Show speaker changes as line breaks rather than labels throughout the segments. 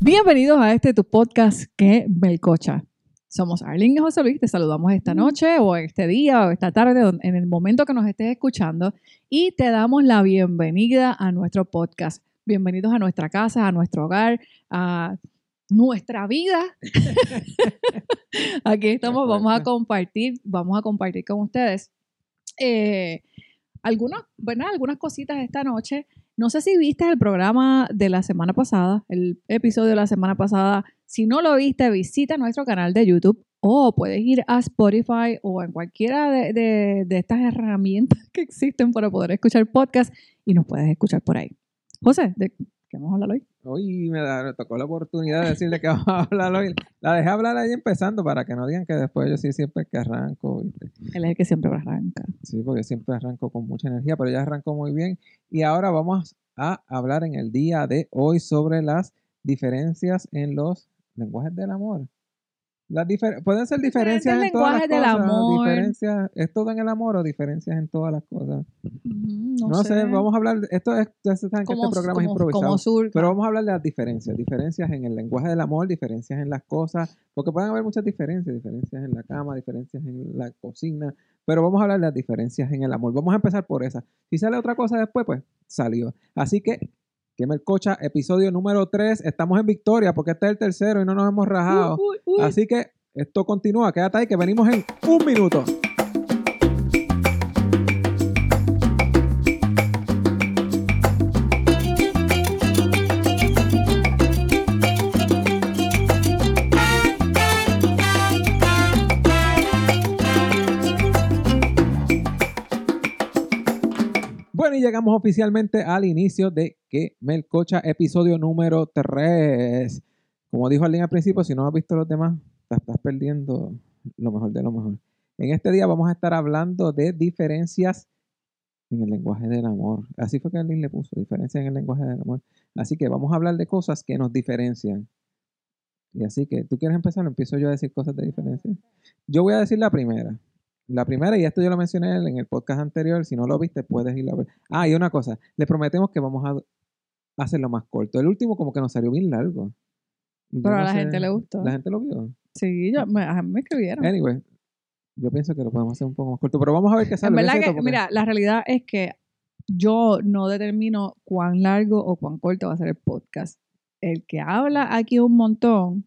Bienvenidos a este tu podcast que Melcocha. Somos Arlene y José Luis, te saludamos esta noche o este día o esta tarde, en el momento que nos estés escuchando y te damos la bienvenida a nuestro podcast. Bienvenidos a nuestra casa, a nuestro hogar, a nuestra vida. Aquí estamos, vamos a compartir, vamos a compartir con ustedes eh, algunas, ¿verdad? algunas cositas esta noche. No sé si viste el programa de la semana pasada, el episodio de la semana pasada. Si no lo viste, visita nuestro canal de YouTube o puedes ir a Spotify o en cualquiera de, estas herramientas que existen para poder escuchar podcast y nos puedes escuchar por ahí. José, ¿de qué vamos a hablar hoy?
Hoy me, da, me, tocó la oportunidad de decirle que vamos a hablar hoy. La dejé hablar ahí empezando para que no digan que después yo sí siempre que arranco. ¿viste?
Él es el que siempre arranca.
Sí, porque siempre arranco con mucha energía, pero ya arrancó muy bien. Y ahora vamos a hablar en el día de hoy sobre las diferencias en los lenguajes del amor. Las pueden ser diferencias en todas las cosas. Del amor. Diferencias, ¿Es todo en el amor o diferencias en todas las cosas?
no,
no
sé.
vamos a hablar, esto es, ya saben que este programa es improvisado, pero vamos a hablar de las diferencias, diferencias en el lenguaje del amor, diferencias en las cosas, porque pueden haber muchas diferencias, diferencias en la cama, diferencias en la cocina, pero vamos a hablar de las diferencias en el amor. Vamos a empezar por esa. Si sale otra cosa después, pues salió. Así que que Cocha, episodio número 3. Estamos en victoria porque este es el tercero y no nos hemos rajado.
Uy, uy, uy.
Así que esto continúa. Quédate ahí que venimos en un minuto. Llegamos oficialmente al inicio de Que Melcocha, episodio número 3. Como dijo alguien al principio, si no has visto los demás, te estás perdiendo lo mejor de lo mejor. En este día vamos a estar hablando de diferencias en el lenguaje del amor. Así fue que alguien le puso, diferencias en el lenguaje del amor. Así que vamos a hablar de cosas que nos diferencian. Y así que, ¿tú quieres empezar? Empiezo yo a decir cosas de diferencia. Yo voy a decir la primera. La primera, y esto yo lo mencioné en el podcast anterior, si no lo viste, puedes ir a ver. Ah, y una cosa, le prometemos que vamos a hacerlo más corto. El último como que nos salió bien largo.
Pero a la gente le gustó.
¿La gente lo vio?
Sí, yo, me, me escribieron.
Anyway, yo pienso que lo podemos hacer un poco más corto, pero vamos a ver qué sale.
En verdad que, porque... mira, la realidad es que yo no determino cuán largo o cuán corto va a ser el podcast. El que habla aquí un montón.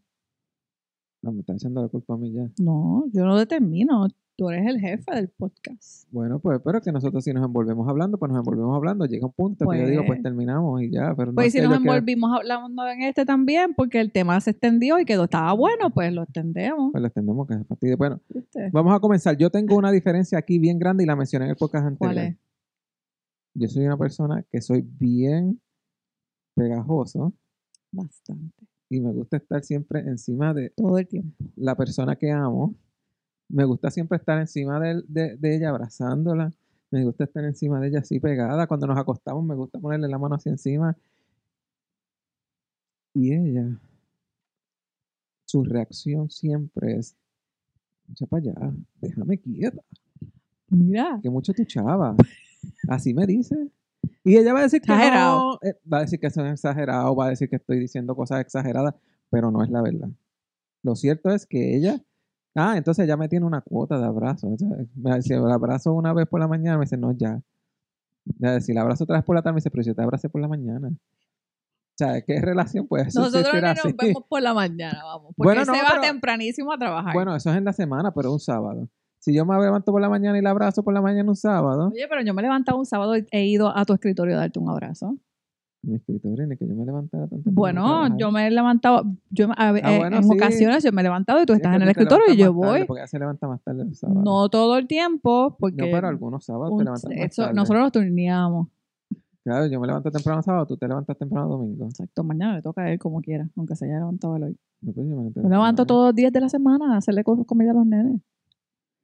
No, me está echando la culpa a mí ya.
No, yo no determino. Tú eres el jefe del podcast.
Bueno, pues espero que nosotros si nos envolvemos hablando, pues nos envolvemos hablando. Llega un punto pues, que yo digo, pues terminamos y ya. Pero no
pues si nos envolvimos hablando en este también, porque el tema se extendió y quedó, estaba bueno, pues lo extendemos.
Pues lo extendemos, que es fastidio. Bueno, ¿Viste? vamos a comenzar. Yo tengo una diferencia aquí bien grande y la mencioné en el podcast anterior.
¿Cuál es?
Yo soy una persona que soy bien pegajoso.
Bastante.
Y me gusta estar siempre encima de...
Todo el tiempo.
La persona que amo me gusta siempre estar encima de, de, de, ella, abrazándola. Me gusta estar encima de ella así pegada. Cuando nos acostamos, me gusta ponerle la mano así encima. Y ella, su reacción siempre es: echa para allá, déjame quieta.
Mira.
Que mucho tu chava. Así me dice. Y ella va a decir que
exagerado.
no, eh, va a decir que son exagerados, va a decir que estoy diciendo cosas exageradas, pero no es la verdad. Lo cierto es que ella Ah, entonces ya me tiene una cuota de abrazo. O sea, si la abrazo una vez por la mañana, me dice, no, ya. Si la abrazo otra vez por la tarde, me dice, pero yo te abracé por la mañana. O sea, ¿qué relación puede
Nosotros
existir
no
así?
nos vemos por la mañana, vamos. Porque
Bueno, no,
se va
pero-
tempranísimo a trabajar.
Bueno, eso es en la semana, pero un sábado. Si yo me levanto por la mañana y la abrazo por la mañana un sábado,
Oye, pero yo me he levantado un sábado y he ido a tu escritorio a darte un abrazo.
Mi escritorio ni que yo me levantara tan temprano a
Bueno, yo me he levantado, yo, a- eh,
bueno,
en
sí.
ocasiones yo me he levantado y tú
Sí,
estás
es
en el escritorio y yo
más tarde,
voy.
porque se levanta más tarde el sábado.
No todo el tiempo, porque
No, pero algunos sábados
un-
te levantas más
eso-
tarde.
nosotros nos turneamos.
Claro, yo me levanto temprano sábado, tú te levantas temprano domingo.
Exacto, mañana le toca a él como quiera, aunque se haya levantado él hoy.
No, pues yo me levanto
Me levanto
temprano.
todos los días de la semana a hacerle cosas comida a los nenes.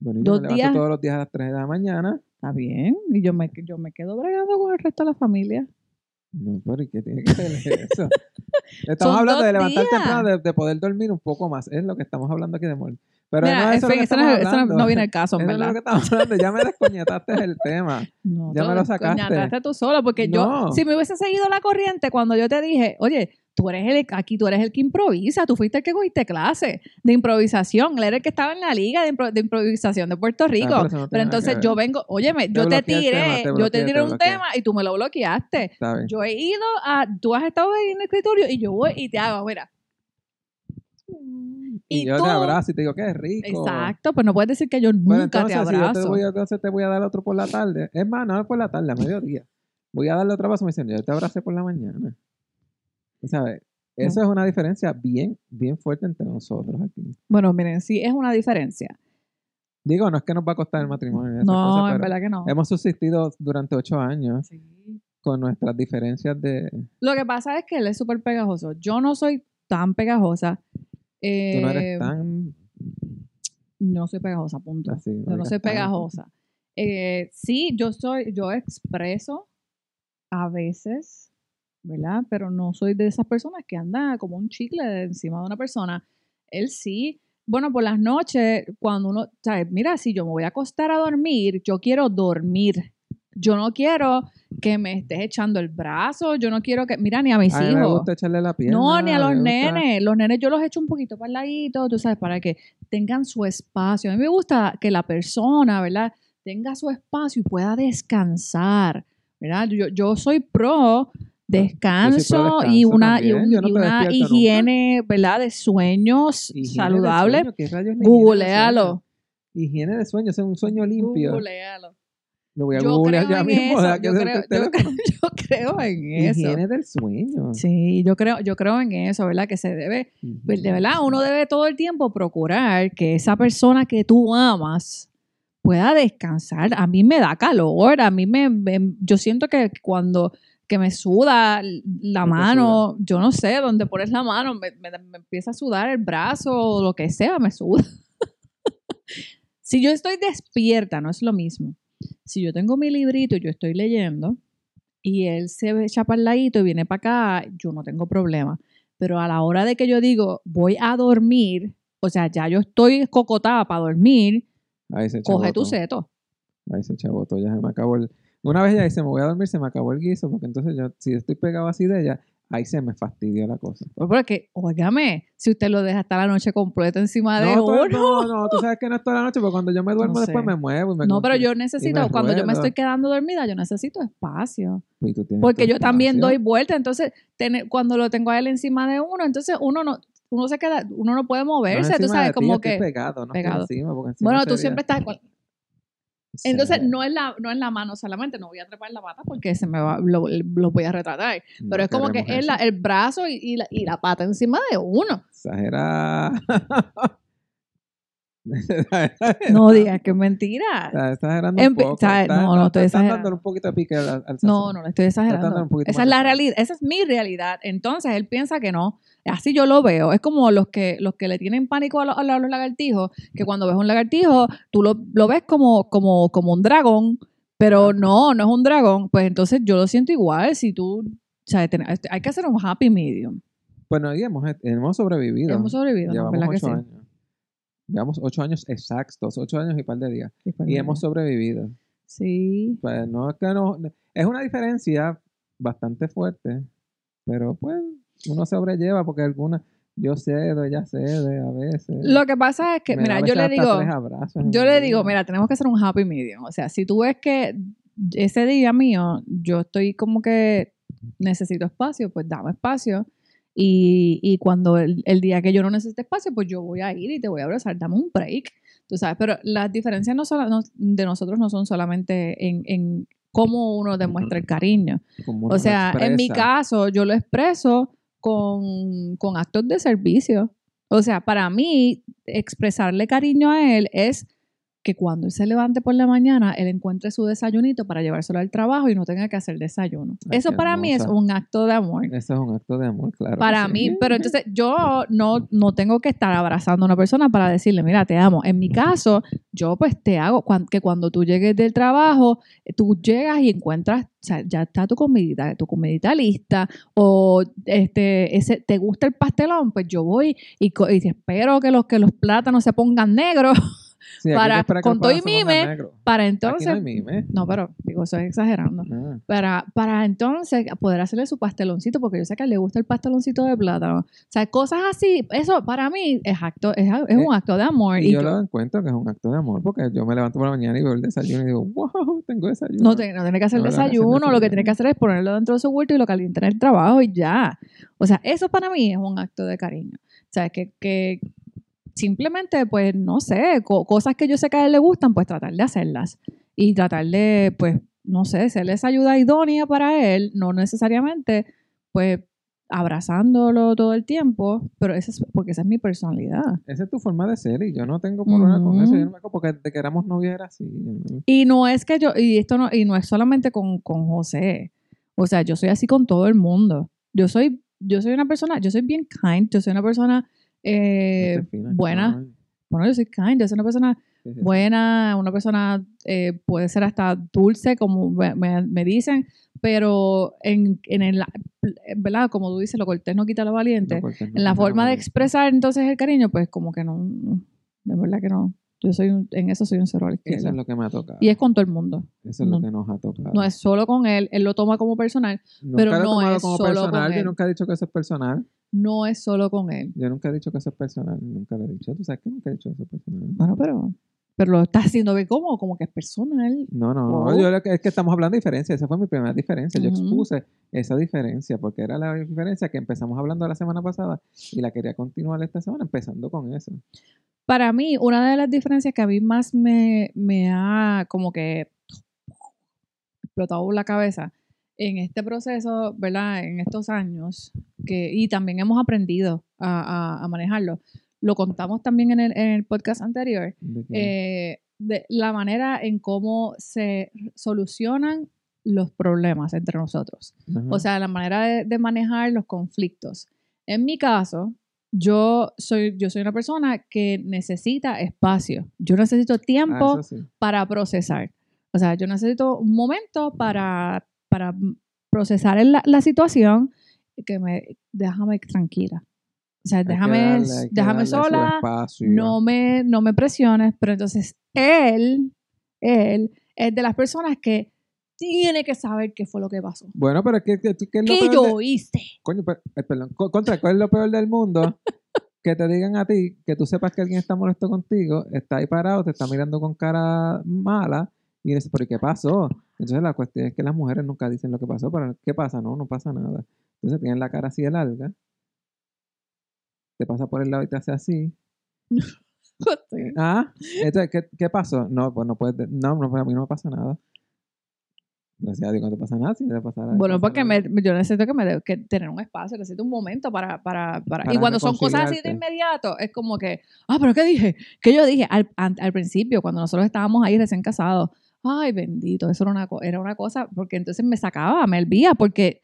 Bueno, yo
dos
me levanto
días.
todos los días a las 3 de la mañana.
Está bien, y yo me, yo me quedo bregando con el resto de la familia.
No, pero ¿y qué tiene que ver eso? Estamos hablando de levantar
días.
temprano, de, de poder dormir un poco más. Es lo que estamos hablando aquí de amor. Pero
Mira,
no es eso
eso no, eso no- viene el caso, en
no es
verdad.
lo que estamos hablando. Ya me descoñetaste el tema.
No,
Ya me lo sacaste.
descoñataste tú solo, porque yo, si me hubiese seguido la corriente cuando yo te dije, oye, tú eres el, aquí tú eres el que improvisa, tú fuiste el que cogiste clase de improvisación, él era el que estaba en la liga de, impro- de improvisación de Puerto Rico.
Ah, pero eso no tiene
pero
que
entonces yo vengo, óyeme, yo te
bloqueé el
tiré,
tema, te
yo
bloqueé,
te
te
tiré un tema y tú me lo bloqueaste. Yo he ido a, tú has estado ahí en el escritorio y yo voy y te hago, mira.
Y,
Y
yo
tú-
te abrazo y te digo, qué rico.
Exacto, pues no puedes decir que yo
Bueno,
nunca
entonces,
te
si yo te
abrazo.
voy, entonces te voy a dar otro por la tarde. Es más, no es por la tarde, a mediodía. Voy a darle otro paso. Me dicen, yo te abracé por la mañana. ¿Sabes? Eso es una diferencia bien, bien fuerte entre nosotros aquí.
Bueno, miren, sí es una diferencia.
Digo, no es que nos va a costar el matrimonio.
No,
cosas,
en verdad que no.
Hemos subsistido durante ocho años
Sí.
con nuestras diferencias de...
Lo que pasa es que él es súper pegajoso. Yo no soy tan pegajosa.
Tú no
Eh,
eres tan
no soy pegajosa, punto.
así.
Yo no soy pegajosa. Eh, sí, yo soy, yo expreso a veces, ¿verdad? Pero no soy de esas personas que anda como un chicle encima de una persona. Él sí. Bueno, por las noches, cuando uno, ¿sabes? Mira, si yo me voy a acostar a dormir, yo quiero dormir. Yo no quiero que me estés echando el brazo, yo no quiero que, mira, ni a mis
A mí me
hijos.
gusta echarle la pierna.
No, ni a los nenes. Los nenes yo los echo un poquito para el ladito, tú sabes, para que tengan su espacio. A mí me gusta que la persona, ¿verdad? Tenga su espacio y pueda descansar, ¿verdad? Yo, yo soy pro descanso, y una, y un-
no
una
nunca.
higiene, ¿verdad? De sueños
Higiene
saludable.
sueño, ¿qué rayos es la higiene del
Googlealo.
Higiene de sueño, ese es un sueño limpio.
Googlealo.
Lo voy a
Yo
googlear
creo
ya
en
mismo.
eso. Yo creo,
el
yo
teléfono.
creo- yo creo en eso.
Higiene del sueño.
Sí, yo creo, yo creo en eso, ¿verdad? Que se debe Pues, de verdad, uno debe todo el tiempo procurar que esa persona que tú amas pueda descansar. A mí me da calor, a mí me, me- yo siento que cuando que me suda la mano, yo no sé dónde pones la mano, me, me- me empieza a sudar el brazo o lo que sea, me suda. si yo estoy despierta, no es lo mismo. Si yo tengo mi librito y yo estoy leyendo y él se echa para el ladito y viene para acá, yo no tengo problema. Pero a la hora de que yo digo, voy a dormir, o sea, ya yo estoy cocotada para dormir,
Ahí se
coge tu seto.
Ahí se chabotó, ya se me acabó el... Una vez ya dice, me voy a dormir, se me acabó el guiso, porque entonces yo, si estoy pegado así de ella, ahí se me fastidió la cosa.
Pues Porque, óigame, si usted lo deja hasta la noche completa encima de
No,
uno.
no, no, tú sabes que no es toda la noche, porque cuando yo me duermo
No
después me muevo y me
No, pero yo necesito, cuando yo me estoy quedando dormida, yo necesito espacio.
Y tú tienes
Porque yo también doy vuelta, entonces tener- cuando lo tengo a él encima de uno, entonces uno no, uno se queda, uno no puede
No
moverse, tú sabes,
ti,
como que.
pegado, no
pegado.
encima, encima
Bueno, tú
sería-
siempre estás. Entonces, no es, la, no es la mano solamente, no voy a trepar la pata porque se me va, lo, lo voy a retratar.
No
Pero es como que es la- el brazo y, y la, y la pata encima de uno.
Exagera.
No digas que es mentira.
Estás exagerando un poco.
¿sabes?
Estás-
No, no estoy
estás
exagerando.
un poquito de pique al, al
No, no le estoy exagerando.
dándole un poquito
Esa es la realidad, esa es mi realidad. Entonces él piensa que no. Así yo lo veo. Es como los que, los que le tienen pánico a, los- a los lagartijos, que cuando ves un lagartijo, tú lo, lo ves como, como, como un dragón, pero no, no es un dragón. Pues entonces yo lo siento igual. Si tú, o sea, ten- hay que hacer un happy medium.
Bueno, y hemos, hemos sobrevivido.
Hemos sobrevivido, ¿no?
Llevamos
¿verdad que sí?
años. Llevamos ocho años exactos, ocho años y par de días. Y hemos sobrevivido.
Sí.
Pues no es que no. Es una diferencia bastante fuerte, pero pues uno sobrelleva porque algunas. Yo cedo, ella cede a veces.
Lo que pasa es que, mira, yo le digo,
abrazos
yo le digo, mira, tenemos que hacer un happy medium. O sea, si tú ves que ese día mío, yo estoy como que necesito espacio, pues dame espacio. Y, y cuando el, el día que yo no necesite espacio, pues yo voy a ir y te voy a abrazar, dame un break. Tú sabes, pero las diferencias no solo, no- de nosotros no son solamente en, en cómo uno demuestra el cariño. O sea, en mi caso, yo lo expreso con, con actos de servicio. O sea, para mí, expresarle cariño a él es que cuando él se levante por la mañana, él encuentre su desayunito para llevárselo al trabajo y no tenga que hacer desayuno.
Ay,
Eso para mí es un acto de amor.
Eso es un acto de amor, claro.
Para
sí.
mí, pero entonces yo no, no tengo que estar abrazando a una persona para decirle, mira, te amo. En mi caso, yo pues te hago cuan- que cuando tú llegues del trabajo, tú llegas y encuentras, o sea, ya está tu comidita, tu comidita lista, o este, ese, te gusta el pastelón, pues yo voy y, y espero que los, que los plátanos se pongan negros
Sí,
para-
esperar que
con
el
todo y mime. Para
Aquí
entonces,
no hay mime.
no, pero digo, eso es exagerando.
Ah.
Para, para entonces poder hacerle su pasteloncito, porque yo sé que le gusta el pasteloncito de plátano. O sea, cosas así, eso para mí es acto, es, es un acto de amor.
Y
Y
yo,
yo-
lo encuentro que es un acto de amor, porque yo me levanto por la mañana y veo el desayuno y digo, wow, tengo desayuno.
no, te- no tiene que hacer
No,
desayuno, lo que tiene que hacer es ponerlo dentro de su huerto y lo calienta en el trabajo y ya. O sea, eso para mí es un acto de cariño. O sea, que, que simplemente, pues, no sé, co- cosas que yo sé que a él le gustan, pues tratar de hacerlas. Y tratar de, pues, no sé, ser esa ayuda idónea para él, no necesariamente, pues, abrazándolo todo el tiempo, pero eso es porque esa es mi personalidad.
Esa es tu forma de ser y yo no tengo problema con eso. Yo no me porque de que éramos novios era así.
Y no es que yo, y esto no, y no es solamente con, con José. O sea, yo soy así con todo el mundo. Yo soy, yo soy una persona, yo soy bien kind, yo soy una persona eh,
Este fina,
buena. Bueno, yo soy kind, yo soy una persona buena, una persona eh, puede ser hasta dulce, como me, me- dicen, pero en, en el, ¿verdad? Como tú dices, lo cortés no quita lo valiente.
No, porque no
en la forma de expresar entonces el cariño, pues como que no, de verdad que no. Yo soy un- en eso soy un cero a la
Eso es lo que me ha tocado.
Y es con todo el mundo.
Eso es lo
no-
que nos ha tocado.
No es solo con él, él lo toma como personal,
Nunca
pero
lo
no es
como
solo con.
Yo
él.
nunca he dicho que eso es personal.
No es solo con él.
Yo nunca he dicho que eso es personal. Nunca lo he dicho. ¿Tú sabes que nunca he dicho eso es personal?
Bueno, pero, pero lo estás haciendo ver como, como que es personal.
No, no, no.
Oh.
Yo es que estamos hablando de diferencia. Esa fue mi primera diferencia. Yo expuse esa diferencia porque era la diferencia que empezamos hablando la semana pasada y la quería continuar esta semana empezando con eso.
Para mí, una de las diferencias que a mí más me, me ha como que explotado la cabeza en este proceso, ¿verdad? En estos años, que, y también hemos aprendido a, a- a manejarlo. Lo contamos también en el, en el podcast anterior,
De
eh, de la manera en cómo se solucionan los problemas entre nosotros.
Ajá.
O sea, la manera de, de manejar los conflictos. En mi caso, yo soy, yo soy una persona que necesita espacio. Yo necesito
Ah,
tiempo
eso sí.
para procesar. O sea, yo necesito un momento para, para procesar la, la situación que me déjame tranquila. O sea, déjame,
darle-
déjame sola,
espacio.
no me, no me presiones, pero entonces él, él es de las personas que tiene que saber qué fue lo que pasó.
Bueno, pero es que, que, que es lo
¿Qué
peor
yo
de-
hice?
Coño, per- eh, perdón. Co- Contra, ¿cuál es lo peor del mundo? que te digan a ti, que tú sepas que alguien está molesto contigo, está ahí parado, te está mirando con cara mala y dices, ¿pero ¿y qué pasó? Entonces la cuestión es que las mujeres nunca dicen lo que pasó, pero ¿qué pasa? No, no pasa nada. Entonces tienen la cara así de larga, te pasa por el lado y te hace así. Ah, entonces, ¿qué, qué pasó? No, pues no puedes, de- no, no, a mí no me pasa nada. Gracias a Dios no te pasa nada, si te.
Bueno,
pasa
porque
algo.
me, yo necesito que me de- que tener un espacio, necesito un momento para, para, para,
Para
y cuando son cosas así de inmediato, es como que, ah, pero ¿qué dije? ¿Qué yo dije? Al, al principio, cuando nosotros estábamos ahí recién casados, ay, bendito, eso era una, era una cosa, porque entonces me sacaba, me hervía, porque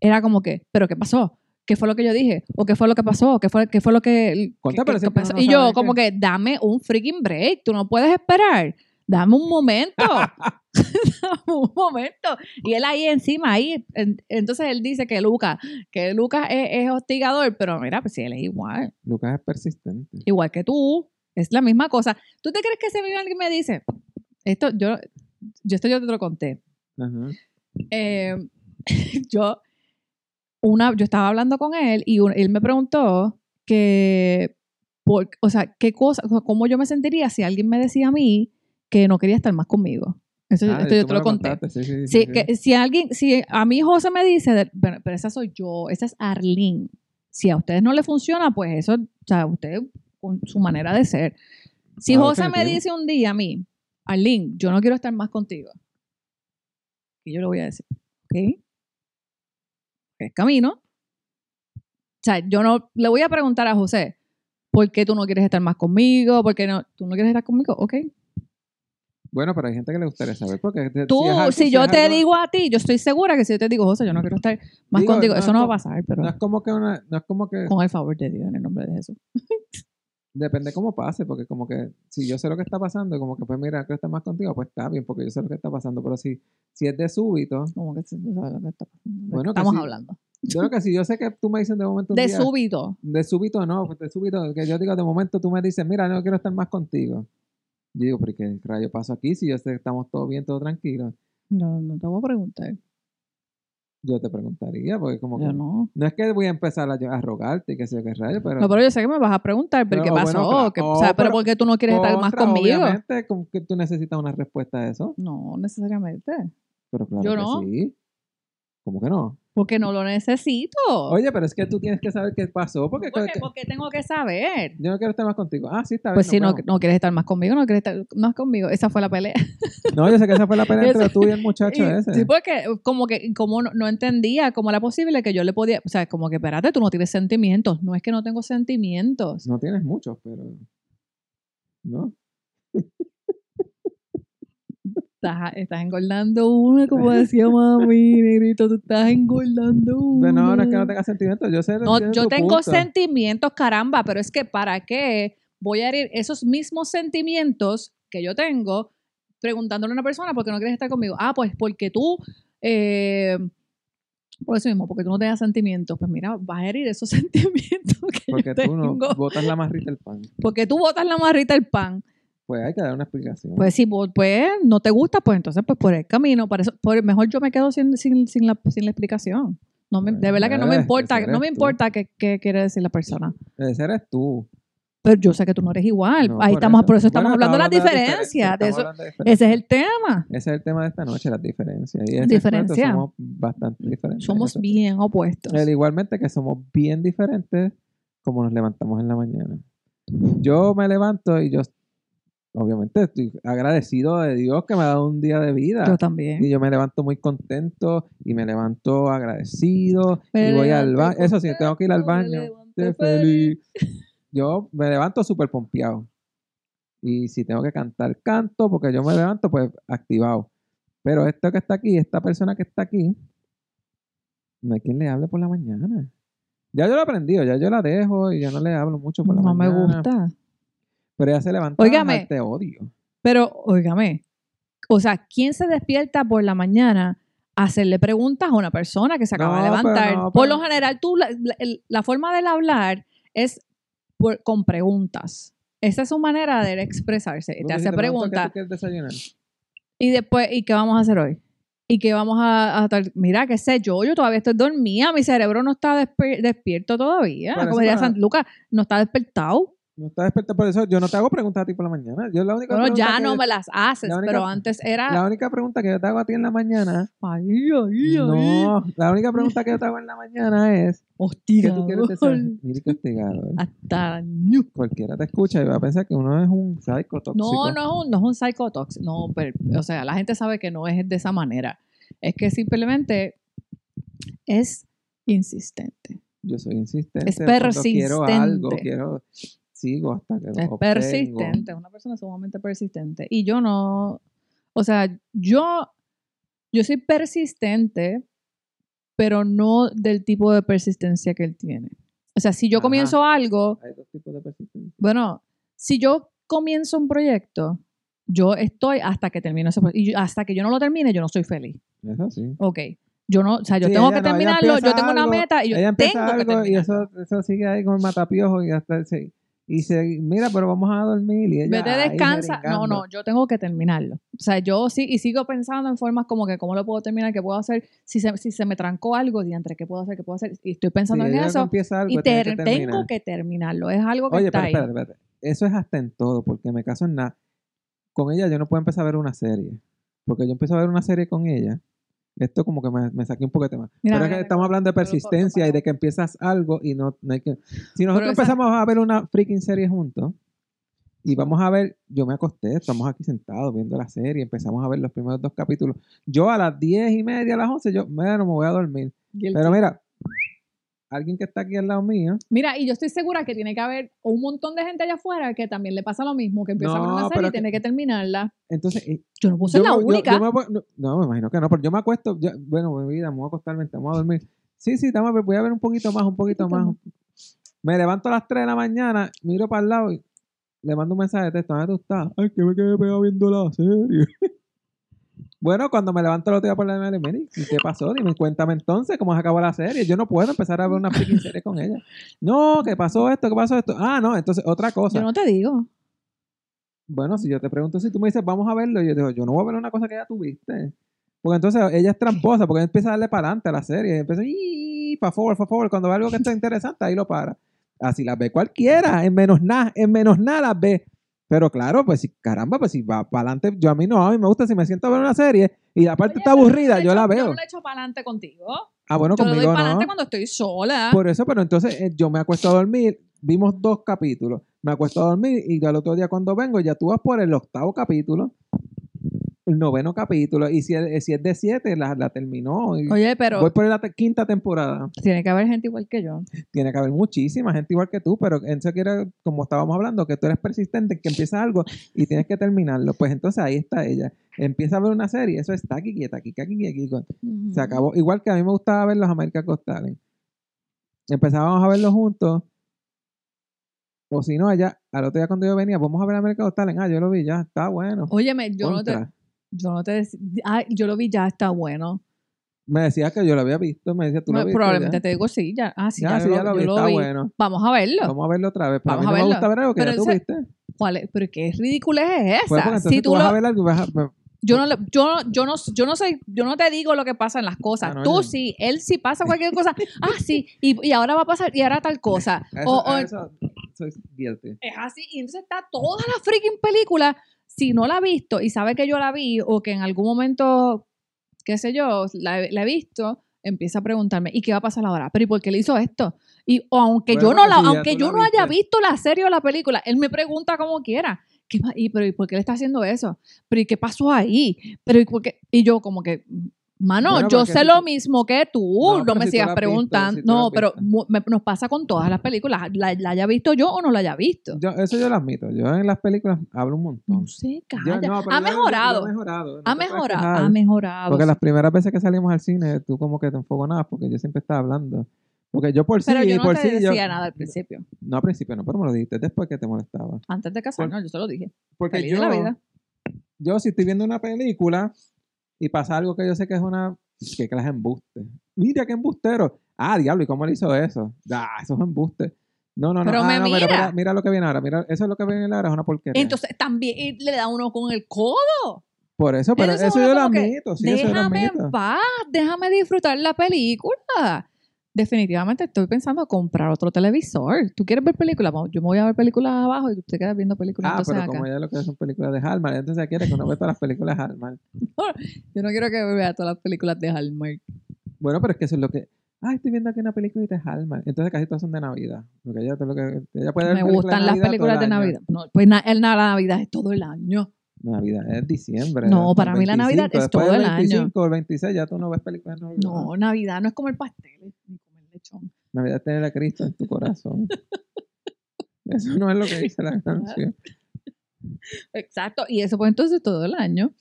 era como que, ¿pero qué pasó? ¿Qué fue lo que yo dije? ¿O qué fue lo que pasó? ¿Qué fue, qué fue lo que,
Conta,
que
siempre
pasó? Y yo como que, dame un freaking break, tú no puedes esperar. Dame un momento. Dame un momento. Y él ahí encima, ahí. en- entonces él dice que Lucas, que Lucas es, es hostigador, pero mira, pues si él es igual.
Lucas es persistente.
Igual que tú. Es la misma cosa. ¿Tú te crees que ese mismo alguien me dice? Esto, yo, yo esto yo te lo conté.
Ajá.
Eh, yo, una, yo estaba hablando con él y un- él me preguntó que, por, o sea, qué cosa, cómo yo me sentiría si alguien me decía a mí que no quería estar más conmigo. Eso,
Ah,
esto yo te lo conté.
Sí,
que si alguien, si a mí José me dice, de- pero, pero esa soy yo, esa es Arlene. Si a ustedes no le funciona, pues eso, o sea, usted con su manera de ser. Si
Ah,
José me dice un día a mí, Arlene, yo no quiero estar más contigo, y yo le voy a decir, ¿ok? Es camino. O sea, yo no le voy a preguntar a José, ¿por qué tú no quieres estar más conmigo? ¿Por qué no, tú no quieres estar conmigo? Ok.
Bueno, pero hay gente que le gustaría saber porque
Tú,
si, algo-
si
si
yo te
algo-
digo a ti, yo estoy segura que si yo te digo, José, yo no quiero estar más
Digo,
contigo,
no
eso
es
no va a pasar, pero
no es como que una, no es como que
con el favor de Dios, en el nombre de Jesús.
Depende cómo pase, porque como que si yo sé lo que está pasando, como que pues mira, quiero estar más contigo, pues está bien, porque yo sé lo que está pasando, pero si, si es de súbito,
Como que tú sabes lo que está pasando,
Bueno, que
estamos hablando.
yo creo que si yo sé que tú me dices de momento un
De
día-
súbito.
de súbito no, pues de súbito, que yo digo de momento tú me dices, mira, no quiero estar más contigo. Yo digo, ¿pero qué rayo pasó aquí? Si yo sé que estamos todos bien, todos tranquilos.
No, no te voy a preguntar.
Yo te preguntaría, porque como que...
No.
No es que voy a empezar a, a rogarte y que sé yo qué rayo, pero...
No, pero yo sé que me vas a preguntar, pero ¿qué
bueno,
pasó?
claro.
¿Qué-
Oh,
o sea, pero
pero-
¿por qué tú no quieres estar más
Contra,
conmigo?
Obviamente, como que tú necesitas una respuesta a eso.
No, necesariamente.
Pero claro
Yo
que
no.
sí. ¿Cómo que no?
Porque no lo necesito.
Oye, pero es que tú tienes que saber qué pasó, porque
¿Por qué?
que-
Porque tengo que saber.
yo no quiero estar más contigo. Ah, sí, está bien.
Pues si no, no quieres estar más conmigo, no quieres estar más conmigo. Esa fue la pelea.
No, yo sé que esa fue la pelea entre tú y el muchacho
Y-
ese.
Sí, porque como que como no, no entendía cómo era posible que yo le podía, o sea, como que espérate, tú no tienes sentimientos. No es que no tengo sentimientos.
No tienes muchos, pero... ¿No?
Estás, estás engordando una, como decía mami, negrito, tú estás engordando una.
No, no es que no tengas sentimientos. Yo sé
No, yo tengo
punto.
sentimientos, caramba, pero es que ¿para qué voy a herir esos mismos sentimientos que yo tengo preguntándole a una persona por qué no quieres estar conmigo? Ah, pues porque tú, eh, por eso mismo, porque tú no tengas sentimientos. Pues mira, vas a herir esos sentimientos que
Porque
yo
tú no
tengo.
botas la marrita del pan.
Porque tú botas la marrita del pan.
Pues hay que dar una explicación.
Pues si vos, pues, no te gusta, pues entonces pues por el camino. Por eso, por, mejor yo me quedo sin, sin, sin, la, sin la explicación. No me- de
Bueno,
verdad que no me
eh,
importa,
ese
no me
tú.
importa qué, qué quiere decir la persona.
Ese eres tú.
Pero yo sé que tú no eres igual.
No,
Ahí
por
estamos,
eso.
por eso estamos
Bueno,
hablando de las diferencias. De
estamos
eso,
de
ese es el tema.
Ese es el tema de esta noche, las diferencias. Y ese
Diferencia.
Somos bastante diferentes.
Somos
Eso-
bien opuestos.
El igualmente que somos bien diferentes como nos levantamos en la mañana. Yo me levanto y yo, obviamente, estoy agradecido de Dios que me ha dado un día de vida.
Yo también.
Y yo me levanto muy contento y me levanto agradecido
Me
y voy al baño. Eso sí, tengo que ir al baño. feliz. Yo me levanto súper pompeado. Y si tengo que cantar, canto, porque yo me levanto pues activado. Pero esto que está aquí, esta persona que está aquí, no hay quien le hable por la mañana. Ya yo lo he aprendido, ya yo la dejo y ya no le hablo mucho por la
No me
mañana.
gusta.
Pero ella se levanta
Óigame.
te odio.
Pero, óigame, o sea, ¿quién se despierta por la mañana a hacerle preguntas a una persona que se acaba de
No,
levantar?
no,
por lo general, tú, la, la- la forma de él hablar es por- con preguntas. Esa es su manera de expresarse. Te hace preguntas. Y después, ¿y qué vamos a hacer hoy? ¿Y qué vamos a, a estar? Mira, qué sé yo, yo todavía estoy dormida, mi cerebro no está despierto todavía. Como diría Sant Lucas, no está despertado.
No estás despierto por eso. Yo no te hago preguntas a ti por la mañana. Yo la única
Bueno, ya
que-
no me las haces,
la única-
pero antes era.
La única pregunta que yo te hago a ti en la mañana.
Ay, ay, ay.
No, la única pregunta que yo te hago en la mañana es: ¿Qué
Hostigador.
tú quieres desayunar? Mira qué hostigador.
Hasta.
Cualquiera te escucha y va a pensar que uno es un psycho tóxico.
No, no es un, no es un psicotox. No, pero, o sea, la gente sabe que no es de esa manera. Es que simplemente es insistente.
Yo soy insistente.
Es
cuando Quiero algo,
persistente.
quiero. Sigo hasta que lo
Es
obtengo.
persistente, es una persona sumamente persistente. Y yo no, o sea, yo, yo soy persistente, pero no del tipo de persistencia que él tiene. O sea, si yo
Ajá.
comienzo algo,
Hay dos tipos de persistencia.
bueno, si yo comienzo un proyecto, yo estoy hasta que termino ese proyecto. Y yo- hasta que yo no lo termine, yo no soy feliz.
Eso sí.
Ok. Yo no, o sea, yo
Sí,
tengo
ella
que
no, ella
terminarlo, yo
empieza
tengo una
algo,
meta y yo
Ella empieza
tengo que
algo y
terminarlo.
eso, eso sigue ahí con el matapiojo y hasta se, y se mira, pero vamos a dormir y ella
Vete, descansa. No, no, yo tengo que terminarlo. O sea, yo sí, y sigo pensando en formas como que cómo lo puedo terminar, qué puedo hacer, si se, si se me trancó algo, diantre, qué puedo hacer, qué puedo hacer. Y estoy pensando
Sí,
en eso
algo,
y
que
tengo que terminarlo. Es algo que
Oye,
está
pero
ahí.
espérate, espérate. Eso es hasta en todo, porque me caso en nada. Con ella yo no puedo empezar a ver una serie. Porque yo empiezo a ver una serie con ella. Esto como que me, me saqué un poco de tema.
Mira,
pero es
mira,
que estamos hablando de persistencia y de que empiezas algo y no, no hay que... Si nosotros
esa-
empezamos a ver una freaking serie juntos y vamos a ver, yo me acosté, estamos aquí sentados viendo la serie, empezamos a ver los primeros dos capítulos. Yo a las diez y media, a las once, yo, mira, no me voy a dormir. Pero mira, alguien que está aquí al lado mío,
Mira, y yo estoy segura que tiene que haber un montón de gente allá afuera que también le pasa lo mismo, que empieza a ver
No,
una serie y
que-
tiene que terminarla.
entonces eh,
Yo no puedo ser
Yo
la
me- yo-
única.
yo me voy- no, no, me imagino que no, pero yo me acuesto, bueno, mi vida, me voy a acostarme, vamos a dormir. Sí, sí, dame, voy a ver un poquito más, un poquito más. Me levanto a las 3 de la mañana, miro para el lado y le mando un mensaje de texto, ¿dónde tú estás? Ay, que me quedé pegado viendo la serie. bueno, cuando me levanto el otro día por la mañana, ¿y qué pasó? Dime, cuéntame entonces cómo se acabó la serie. Yo no puedo empezar a ver una freaking serie con ella. No, ¿qué pasó esto? ¿Qué pasó esto? Ah, no, entonces otra cosa.
Yo no te digo.
Bueno, si yo te pregunto si tú me dices, vamos a verlo, y yo digo, yo no voy a ver una cosa que ya tuviste. Porque entonces ella es tramposa, porque ella empieza a darle para adelante a la serie. Y empieza, para favor, para favor. Cuando ve algo que está interesante, ahí lo para. Así las ve cualquiera, en menos nada, en menos nada las ve. Pero claro, pues si, caramba, pues si va para adelante, yo a mí no, a mí me gusta si me siento a ver una serie y la parte
Oye,
está aburrida, yo la
Yo
veo.
no le echo para adelante contigo.
Ah, bueno,
yo le doy
conmigo
para
no.
adelante cuando estoy sola.
Por eso, pero entonces eh, yo me acuesto a dormir, vimos dos capítulos, me acuesto a dormir y al otro día cuando vengo ya tú vas por el octavo capítulo, el noveno capítulo, y si es, si es de siete, la, la terminó. y
Oye, pero
Voy por la te- quinta temporada.
tiene que haber gente igual que yo.
Tiene que haber muchísima gente igual que tú, pero eso quiere, como estábamos hablando, que tú eres persistente, que empiezas algo y tienes que terminarlo. Pues entonces ahí está ella. Empieza a ver una serie, eso está aquí, quieta, aquí, aquí, aquí, aquí. Se acabó. Igual que a mí me gustaba ver los American Got Talent. Empezábamos a verlos juntos. O si no, allá, al otro día cuando yo venía, vamos a ver American Got Talent. Ah, yo lo vi ya, está bueno.
Óyeme, yo no te,
Contra.
Yo no te, dec- ay, yo lo vi ya, está bueno.
Me decía que yo lo había visto, me decía, tú lo
Bueno,
viste
Probablemente
ya?
te digo sí, ya. Ah, sí,
Ya,
ya,
sí,
lo,
ya lo
yo
vi,
lo
está
vi.
bueno.
Vamos a verlo.
Vamos a verlo otra vez. Pero
Vamos
a
a
mí no me
verlo.
gusta ver algo que
Pero
ya tú viste.
¿Cuál es? Pero qué ridícula es esa.
Pues porque entonces
si
tú
tú
vas
lo-
a ver algo vas a...
yo no, yo, no- yo no, yo no soy, yo no te digo lo que pasa en las cosas.
Ah, no,
Tú
yo-
sí, él sí pasa cualquier cosa. Ah, sí, y, y ahora va a pasar, y ahora tal cosa.
Eso,
o, o-
eso soy guilty.
es así, y entonces está toda la freaking película. Si no la ha visto y sabe que yo la vi, o que en algún momento, qué sé yo, la, he- la he visto, empieza a preguntarme, ¿y qué va a pasar ahora? ¿Pero y por qué le hizo esto? Y o aunque
Bueno,
yo no
porque
la,
si
aunque yo
la
no haya visto la serie o la película, él me pregunta como quiera. ¿Qué pa- y, pero, ¿y por qué le está haciendo eso? ¿Pero y qué pasó ahí? Pero, ¿y, por qué? y yo como que, mano,
Bueno,
yo sé lo mismo que tú,
No,
me
si
sigas
visto,
preguntando.
si
no, pero me- nos pasa con todas las películas, la, la haya visto yo o no la haya visto.
Yo, eso yo lo admito. Yo en las películas hablo un montón.
No sé,
Yo-
calla.
no,
ha mejorado.
he mejorado.
ha mejorado, ha mejorado.
Porque las primeras veces que salimos al cine, tú como que te enfogonabas porque yo siempre estaba hablando. Porque yo por sí,
Pero yo no
por
te
sí, yo-
decía nada al principio.
No al principio, no, pero me lo dijiste después que te molestaba.
Antes de casarnos, yo se lo dije.
Porque
Feliz
yo,
de la vida.
yo si estoy viendo una película y pasa algo que yo sé que es una... ¿Qué clase de embuste? Mira qué embustero. Ah, diablo, ¿y cómo le hizo eso? Ah, eso es embuste. No, no, no.
Pero
ah,
me
no,
mira.
mira, mira lo que viene ahora. Mira, eso es lo que viene ahora, es una porquería.
Entonces también y le da uno con el codo.
Por eso, pero eso
uno
yo lo
que,
admito. Sí, eso yo lo
déjame
admito.
en paz, déjame disfrutar la película. Definitivamente estoy pensando en comprar otro televisor. ¿Tú quieres ver películas? Yo me voy a ver películas abajo y tú te quedas viendo películas
Ah, pero
acá.
como ya lo que son películas de Hallmark, entonces quiere que uno vea todas las películas de Hallmark.
Yo no quiero que vea todas las películas de Hallmark.
Bueno, pero es que eso es lo que. Ah, estoy viendo aquí una película de Hallmark. Entonces casi todas son de Navidad. Porque ella, todo lo que, ella puede ver
Me gustan las películas
el
de. Navidad. No, pues na- el, la Navidad es todo el año.
Navidad es diciembre.
No,
el
para mí la Navidad es todo el año.
25 o el 26 ya tú no ves películas Navidad.
No, Navidad no es comer pasteles ni comer lechón.
Navidad es tener a Cristo en tu corazón. Eso no es lo que dice la canción.
Exacto. Y eso pues entonces todo el año.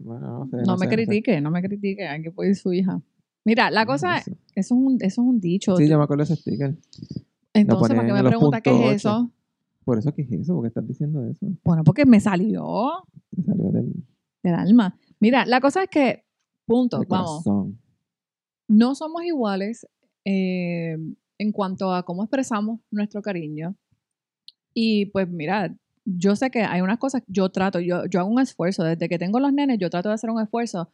Bueno, no sé,
No,
no
me
no sé.
critique, no me critique. Hay que poner su hija. Mira, la cosa es,
Eso.
eso es un, eso es un dicho.
Sí, yo me acuerdo de ese sticker.
Entonces, ¿para qué me pregunta qué es eso?
Por eso que es eso, porque estás diciendo eso.
Bueno, porque me salió
Te salió del,
del alma. Mira, la cosa es que, punto, vamos, no somos iguales eh, en cuanto a cómo expresamos nuestro cariño. Y pues mira, yo sé que hay unas cosas, yo trato, yo, yo hago un esfuerzo, desde que tengo los nenes, yo trato de hacer un esfuerzo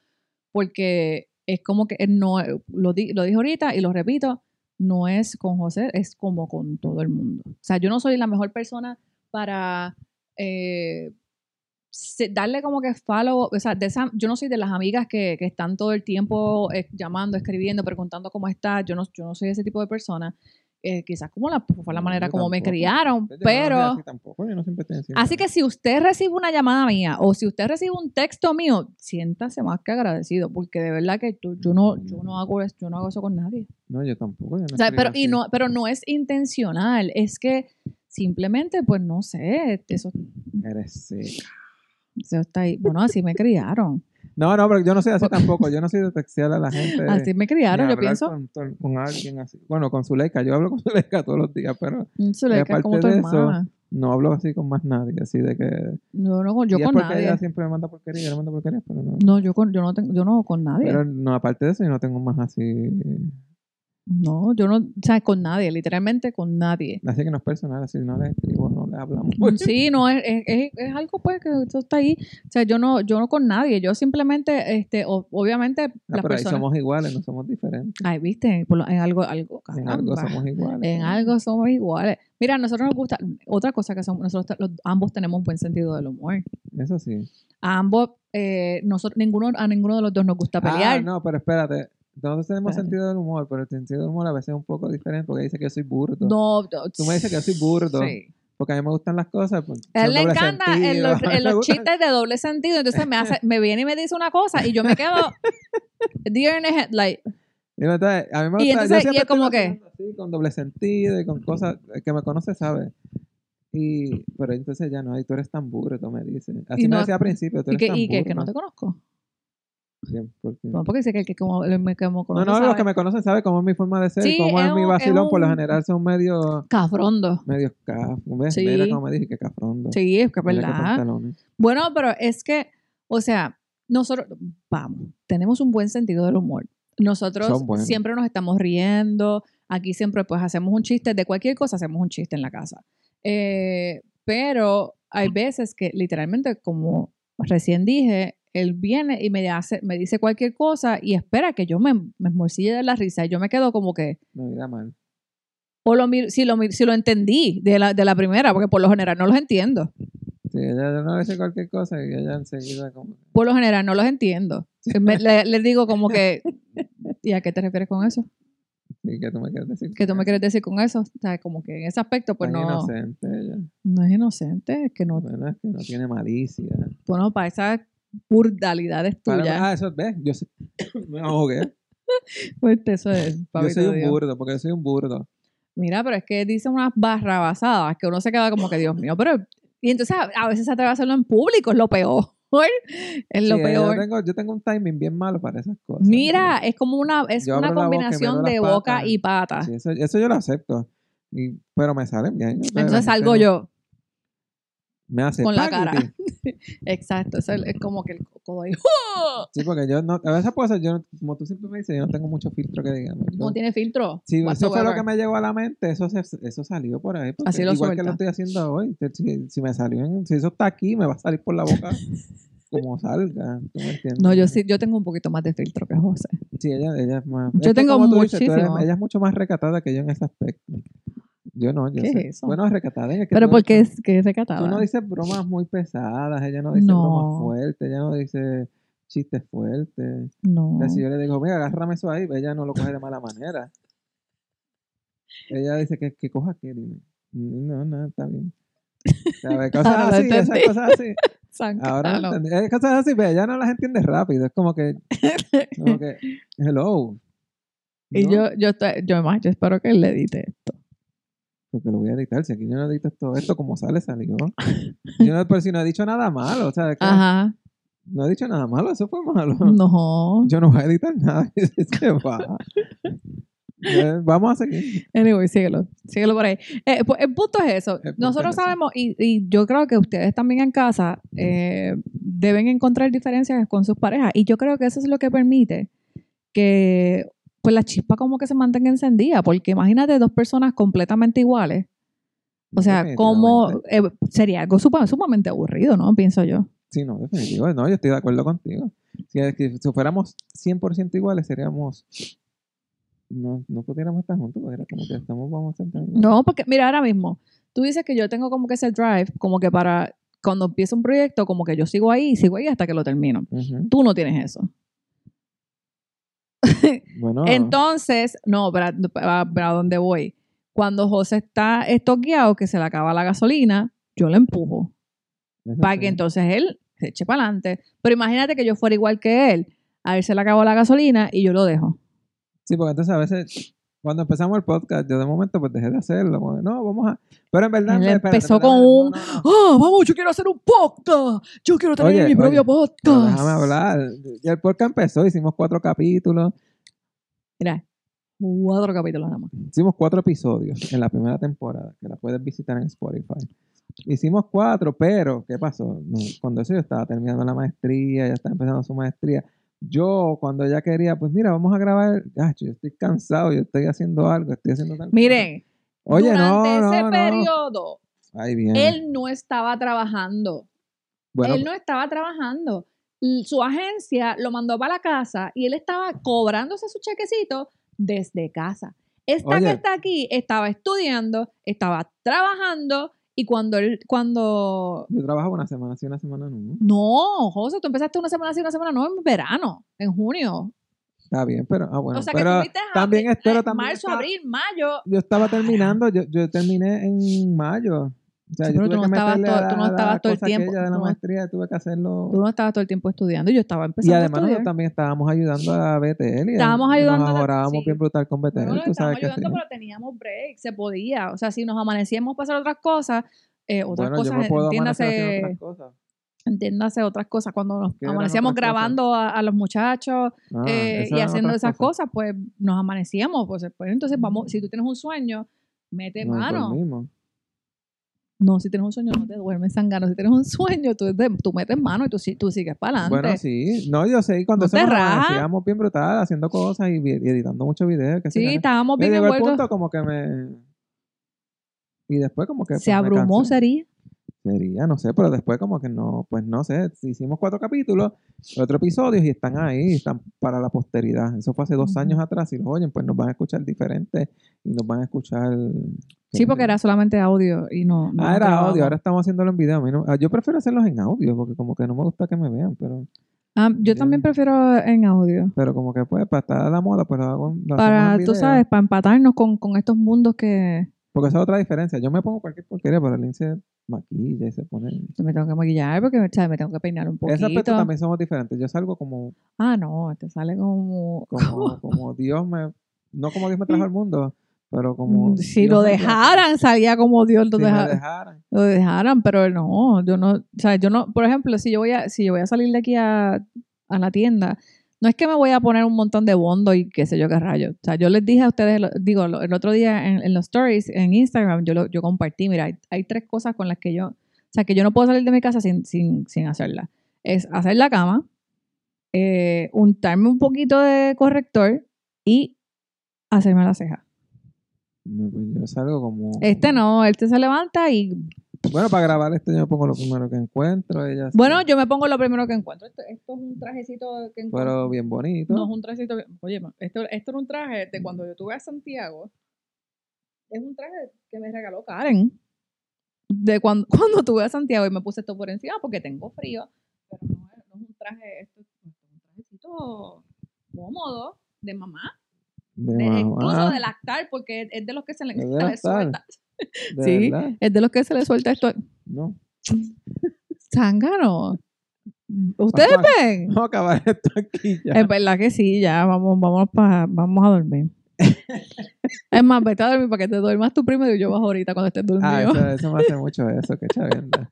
porque es como que no, lo, di- lo dije ahorita y lo repito, no es con José, es como con todo el mundo. O sea, yo no soy la mejor persona para eh, darle como que follow, o sea, yo no soy de las amigas que, que están todo el tiempo eh, llamando, escribiendo, preguntando cómo estás, yo no, yo no soy ese tipo de persona. Eh, quizás como la, fue la
No,
manera como me criaron,
Yo no soy
pero...
así tampoco, yo no siempre estoy encima
Así
de-
que si usted recibe una llamada mía o si usted recibe un texto mío, siéntase más que agradecido, porque de verdad que yo, yo no, yo no hago eso, yo no hago eso con nadie.
No, yo tampoco. Yo no
O sea, pero, y no, pero no es intencional, es que simplemente, pues no sé, eso,
Eres seca.
eso está ahí. Bueno, así me criaron.
No, no, pero yo no soy así tampoco. Yo no soy de textear a la gente.
Así me criaron, yo pienso.
Con, con- alguien así. Bueno, con Zuleika. Yo hablo con Zuleika todos los días, pero
Zuleika es como tu
de eso,
hermana.
no hablo así con más nadie. Así de que.
No, no, yo
y es
con
porque
nadie.
ella siempre me manda porquería, yo le mando porquería, pero no.
No, yo con, yo no tengo, yo no con nadie.
Pero no, aparte de eso, yo no tengo más así.
No, yo no, o sea, con nadie, literalmente con nadie.
Así que no es personal, si no les escribo, no les hablamos.
Sí, no, es, es, es- algo pues que eso está ahí. O sea, yo no, yo no con nadie, yo simplemente, este, o- obviamente
Ah,
las
pero ahí
personas.
somos iguales, no somos diferentes.
Ay, viste, en algo, algo,
En algo
caramba.
somos iguales.
En algo somos iguales. Mira, a nosotros nos gusta, otra cosa que somos, nosotros los- ambos tenemos un buen sentido del humor.
Eso sí.
A ambos, eh, nosotros, ninguno, a ninguno de los dos nos gusta pelear.
Ah, no, pero espérate. Nosotros tenemos
Espérate.
sentido del humor, pero el sentido del humor a veces es un poco diferente porque dice que yo soy burdo.
No, no,
Tú me dices que yo soy burdo.
Sí.
Porque a mí me gustan las cosas. Pues,
A él le encanta en los, en
me
los chistes de doble sentido. Entonces me hace, me viene y me dice una cosa y yo me quedo deer in the headlight.
Y entonces, a mí me gusta,
Y
yo
entonces,
siempre
y es como que-
así, con doble sentido y con cosas el que me conoce sabe. Y, pero entonces ya no, y tú eres tan burdo, me dice. Así
Y
me
no-
decía al principio, tú
¿Y
eres
que,
tan
y que, que no te conozco?
Bien, ¿por qué?
No, porque dice que el que como, el que como
No,
conoce
no, los
sabe.
que me conocen saben cómo es mi forma de ser,
Sí,
cómo es,
es
mi vacilón,
es
por lo
un-
general son medio,
Cafrondo.
medio caf. ¿Ves?
Sí.
Mira cómo me dije que cafrondo.
Sí, es que es verdad. Bueno, pero es que, o sea, nosotros, vamos, tenemos un buen sentido del humor. Nosotros siempre nos estamos riendo. Aquí siempre, pues, hacemos un chiste de cualquier cosa, hacemos un chiste en la casa. Eh, pero hay veces que, literalmente, como recién dije, él viene y me hace, me dice cualquier cosa y espera que yo me, me esmorcille de la risa y yo me quedo como que,
Me vida mal.
o lo si lo, si lo entendí de la, de la primera, porque por lo general no los entiendo.
Sí, ella no dice cualquier cosa y ella enseguida como...
Por lo general no los entiendo. Me- le- digo como que, ¿y a qué te refieres con eso?
Sí, que tú me quieres decir.
¿Qué tú me quieres decir con eso? O sea, como que en ese aspecto, pues
Tan
no,
inocente ella.
no es inocente, es que no,
Bueno, es que no tiene malicia.
bueno, para esas burdalidades tuyas,
ah, eso ves, yo soy, me ahogué.
pues eso es,
Yo soy un
Dios.
burdo, porque yo soy un burdo.
Mira, pero es que dice unas barrabasadas que uno se queda como que, Dios mío, pero, y entonces a, a veces se atreve a hacerlo en público, es lo peor, es lo
Sí,
peor.
Yo tengo, yo tengo un timing bien malo para esas cosas.
Mira, es como una, es
Yo
una
boca
combinación de boca
patas.
y pata.
Sí, eso, eso yo lo acepto. Y, pero me salen bien.
Entonces salgo
no-
yo,
Me hace
con la cara. exacto, eso es, como que el codo ahí,
Sí, porque yo no, a veces cosas, yo, no- como tú siempre me dices, yo no tengo mucho filtro que digamos. Yo-
no tiene filtro.
Sí, eso fue lo que me llegó a la mente, eso, se- eso salió por ahí.
Así lo
igual que lo estoy haciendo hoy. Si, si me salió en- si eso está aquí, me va a salir por la boca como salga. ¿tú me entiendes?
No, yo sí, yo tengo un poquito más de filtro que José.
Sí, ella, ella es más.
Yo
es
tengo
dices, eres-
muchísimo.
ella es mucho más recatada que yo en ese aspecto. Yo no, yo
¿Qué
sé.
es eso?
Bueno, recatada. Es que
Pero porque es que es recatada.
Tú no dices bromas muy pesadas, ella no dice
No.
bromas fuertes, ella no dice chistes fuertes.
no.
O sea, si yo le digo, mira, agárrame eso ahí, ella no lo coge de mala manera. Ella dice que, que coja qué, dime. No, no, está bien. ¿Sabes? Cosas así, esas
entendí.
cosas así. Ahora entendí. Es cosas así, pero ella no las entiende rápido. Es como que, como que, hello.
Y
¿no?
yo, yo, estoy- yo, más, yo espero que él le edite esto.
Porque lo voy a editar. Si aquí yo no edito todo esto, como sale, salió. Yo no, pero si no he dicho nada malo, o sea, es que
Ajá.
no he dicho nada malo, eso fue malo.
No.
Yo no voy a editar nada. Se va. Eh, Vamos a seguir.
Anyway, síguelo. Síguelo por ahí. Eh, pues, el punto es eso.
Punto
Nosotros
es eso.
sabemos, y, y yo creo que ustedes también en casa eh, deben encontrar diferencias con sus parejas. Y yo creo que eso es lo que permite que pues la chispa como que se mantenga encendida. Porque imagínate dos personas completamente iguales. O sea, como
Definitivamente.
sería algo sumamente aburrido, ¿no? Pienso yo.
Sí, no, definitivo. No, yo estoy de acuerdo contigo. Si, si fuéramos 100% iguales, seríamos. No, no pudiéramos estar juntos, porque era como que estamos, vamos a estar.
No, porque mira, ahora mismo, tú dices que yo tengo como que ese drive, como que para cuando empieza un proyecto, como que yo sigo ahí sigo ahí hasta que lo termino. Tú no tienes eso.
Bueno,
Entonces, no, para, para, para dónde voy. Cuando José está estoqueado, que se le acaba la gasolina, yo lo empujo.
eso
Para
sí.
que entonces él se eche para adelante. Pero imagínate que yo fuera igual que él. A él se le acabó la gasolina y yo lo dejo.
Sí, porque entonces a veces, cuando empezamos el podcast, yo de momento pues dejé de hacerlo. no, vamos a. Pero en verdad.
Él
me- espérate,
empezó
espérate,
con un,
no, no.
¡Ah, vamos, yo quiero hacer un podcast! Yo quiero tener
Oye,
mi propio
oye,
podcast.
Déjame hablar. Y el podcast empezó, hicimos cuatro capítulos.
Mira, cuatro capítulos nada más.
Hicimos cuatro episodios en la primera temporada, que la puedes visitar en Spotify. Hicimos cuatro, pero ¿qué pasó? Cuando eso yo estaba terminando la maestría, ya estaba empezando su maestría, Yo, cuando ella quería, pues mira, vamos a grabar. Ah, yo estoy cansado, yo estoy haciendo algo, estoy haciendo tal cosa.
Miren,
Oye,
durante
no,
ese
no, no.
periodo,
bien.
él no estaba trabajando.
bueno,
él no estaba trabajando. Su agencia lo mandó para la casa y él estaba cobrándose su chequecito desde casa. Esta
Oye.
que está aquí estaba estudiando, estaba trabajando y cuando él, cuando...
yo trabajaba una semana sí, una semana no.
No, José, tú empezaste una semana así, una semana no, en verano, en junio.
Está bien, pero, ah, bueno,
o sea que
pero también,
abri-
pero
eh,
también
marzo,
estaba-
abril, mayo.
yo estaba terminando, yo, yo terminé en mayo. O sea,
Sí,
yo
pero
tuve
tú no
que
estabas todo- tú no estabas el tiempo,
aquella de la
tú no-
maestría, tuve que hacerlo.
Tú no estabas todo el tiempo estudiando y yo estaba
Y
empezando a
además nosotros también estábamos ayudando a BTL. y
Estábamos
nos
ayudando a-
mejorábamos
sí.
bien brutal con BTL,
Bueno,
tú
estábamos
sabes que
ayudando,
sí.
pero teníamos break, se podía. O sea, si nos amanecíamos para hacer otras cosas, eh, otras
Bueno, yo
cosas,
me puedo
entiéndase,
otras cosas.
entiéndase otras cosas. Cuando nos
¿Qué eran
amanecíamos grabando a, a los muchachos
Ah,
eh, y haciendo esas cosas. pues nos amanecíamos. Pues, pues entonces vamos, si tú tienes un sueño, mete
Nos
mano. No, si tienes un sueño, no te duermes sangano. Si tienes un sueño, tú, tú metes mano y tú, tú sigues para adelante.
Bueno, sí. No, yo sé. y Cuando
No rajas.
amanecíamos bien brutal, haciendo cosas y, editando muchos videos. Que
sí,
sí,
estábamos
me
bien
llegó el
envueltos.
punto como que me... Y después como que...
Se
pues,
abrumó, sería.
Sería, no sé, pero después como que no, pues no sé, hicimos cuatro capítulos, cuatro episodios y están ahí, están para la posteridad. Eso fue hace dos años atrás, si los oyen, pues nos van a escuchar diferente y nos van a escuchar...
Sí, porque era solamente audio y no. no
Ah, era audio, ahora estamos haciéndolo en video. No- ah, yo prefiero hacerlos en audio porque como que no me gusta que me vean, pero,
Ah, yo también prefiero en audio.
pero como que pues para estar a la moda, pues lo hago lo hacemos en
Para, tú sabes, para empatarnos con, con estos mundos que
Porque esa es otra diferencia. Yo me pongo cualquier porquería, pero Lynn se maquilla y se pone...
me tengo que maquillar porque me tengo que peinar un
Ese aspecto
poquito.
también somos diferentes. Yo salgo como
Ah, no, te sale como...
como, como Dios me, no como Dios me trajo al mundo, pero como
Mm, si
Dios
lo
me-
dejaran, salía como Dios lo,
si me
deja-
dejaran.
lo dejaran, pero no, yo no, o sea, yo no, por ejemplo, si yo voy a, si yo voy a salir de aquí a, a la tienda, no es que me voy a poner un montón de bondo y qué sé yo qué rayo. O sea, yo les dije a ustedes, digo, el otro día en, en los stories, en Instagram, yo, lo, yo compartí, mira, hay, hay tres cosas con las que yo, o sea, que yo no puedo salir de mi casa sin, sin, sin hacerla. Es hacer la cama, eh, untarme un poquito de corrector y hacerme la ceja.
No, pues como
Este no, este se levanta y
bueno para grabar esto yo me pongo lo primero que encuentro ella
Bueno, yo me pongo lo primero que encuentro. Esto, esto es un trajecito que encuentro.
pero bien bonito
No es un trajecito. bien- Oye, esto, esto era un traje de cuando yo tuve a Santiago. Es un traje que me regaló Karen. De cuando, cuando tuve a Santiago y me puse esto por encima porque tengo frío. Pero no es, no es un traje, esto es un trajecito cómodo de mamá.
de
de-
mamá,
incluso de lactar porque es de los que se le, suelta.
de
sí.
verdad
Es de los que se le suelta esto.
no
Zángano. ¿Ustedes
Vamos a-
ven?
vamos a acabar esto aquí ya
Es verdad que sí, ya vamos, vamos, pa- vamos a dormir. es más, vete a dormir para que te duermas tú primero y yo bajo ahorita cuando estés dormido.
ah eso, eso me hace mucho eso que chavienda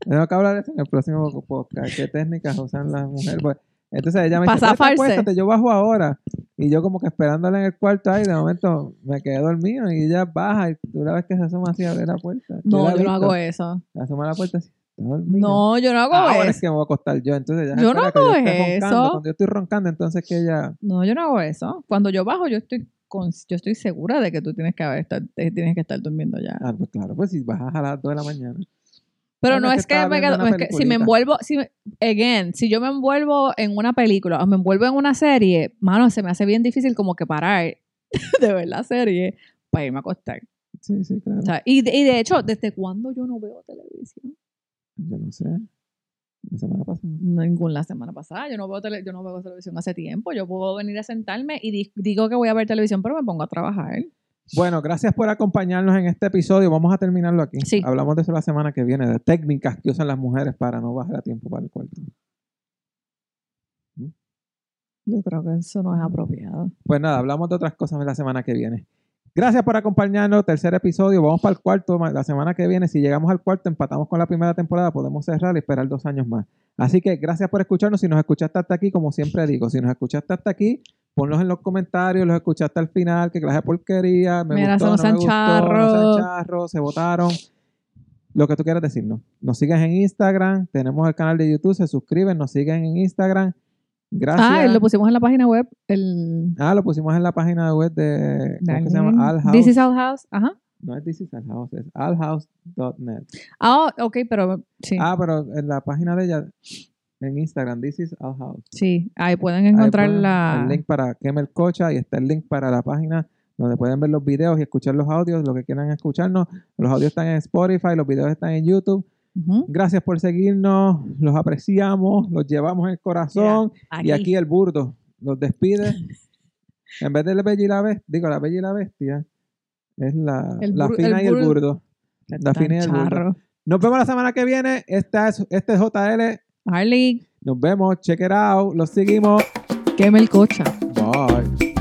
tengo que hablar de eso en el próximo podcast qué técnicas usan las mujeres Pues, entonces ella me
Pa'
dice acuéstate, yo bajo ahora y yo como que esperándola en el cuarto ahí de momento me quedé dormido y ella baja y tú la ves que se asoma así a abrir la puerta
no, yo no hago eso.
Se asoma la puerta así.
No, yo no hago
Ahora es
eso.
que me voy a acostar yo. Entonces ya
Yo no hago
roncando.
eso.
Cuando yo estoy roncando, entonces que ella.
No, yo no hago eso. Cuando yo bajo, yo estoy con, yo estoy segura de que tú tienes que haber estar, te- tienes que estar durmiendo ya.
Ah, pues claro, pues si bajas a las 2 de la mañana.
Pero no
es que
me quedo-
una
es que si me envuelvo, si me- again, si yo me envuelvo en una película o me envuelvo en una serie, mano, se me hace bien difícil como que parar de ver la serie para irme a acostar.
Sí, sí, claro.
O sea, y, de, y de hecho, ¿desde cuándo yo no veo televisión?
yo no sé. La semana pasada.
Ningún la semana pasada. Yo no veo tele- yo no veo televisión hace tiempo. Yo puedo venir a sentarme y di- digo que voy a ver televisión, pero me pongo a trabajar.
Bueno, gracias por acompañarnos en este episodio. Vamos a terminarlo aquí.
Sí.
Hablamos de eso la semana que viene, de técnicas que usan las mujeres para no bajar a tiempo para el cuarto.
Yo creo que eso no es apropiado.
Pues nada, hablamos de otras cosas la semana que viene. Gracias por acompañarnos. Tercer episodio. Vamos para el cuarto la semana que viene. Si llegamos al cuarto, empatamos con la primera temporada, podemos cerrar y esperar dos años más. Así que gracias por escucharnos. Si nos escuchaste hasta aquí, como siempre digo, si nos escuchaste hasta aquí, ponlos en los comentarios, los escuchaste al final, que clase de porquería, me
Mira,
gustó, no me gustó, no
charros.
se votaron. Lo que tú quieras decirnos. Nos siguen en Instagram, tenemos el canal de YouTube, se suscriben, nos siguen en Instagram Gracias.
Ah, lo pusimos en la página web. El,
Ah, lo pusimos en la página web de. ¿Cómo que se llama? Al House.
This is Our House. Ajá.
No es This is Al House, es alhouse.net.
Ah, ok, pero sí.
Ah, pero en la página de ella, en Instagram, This is Al House.
sí, ahí pueden
Ahí
encontrar
ponen
la.
El link para Kemel Cocha y está el link para la página donde pueden ver los videos y escuchar los audios, lo que quieran escucharnos. Los audios están en Spotify, los videos están en YouTube. Gracias por seguirnos, los apreciamos, los llevamos en el corazón. Y aquí el burdo los despide. en vez de la bella y la bestia, digo, la bella y la bestia, es la, la fina
el
y el
bur-
burdo. La fina y el burdo. Nos vemos la semana que viene. Esta es, este es JL.
Harley,
Nos vemos. Check it out. Los seguimos.
queme el cocha.
Bye.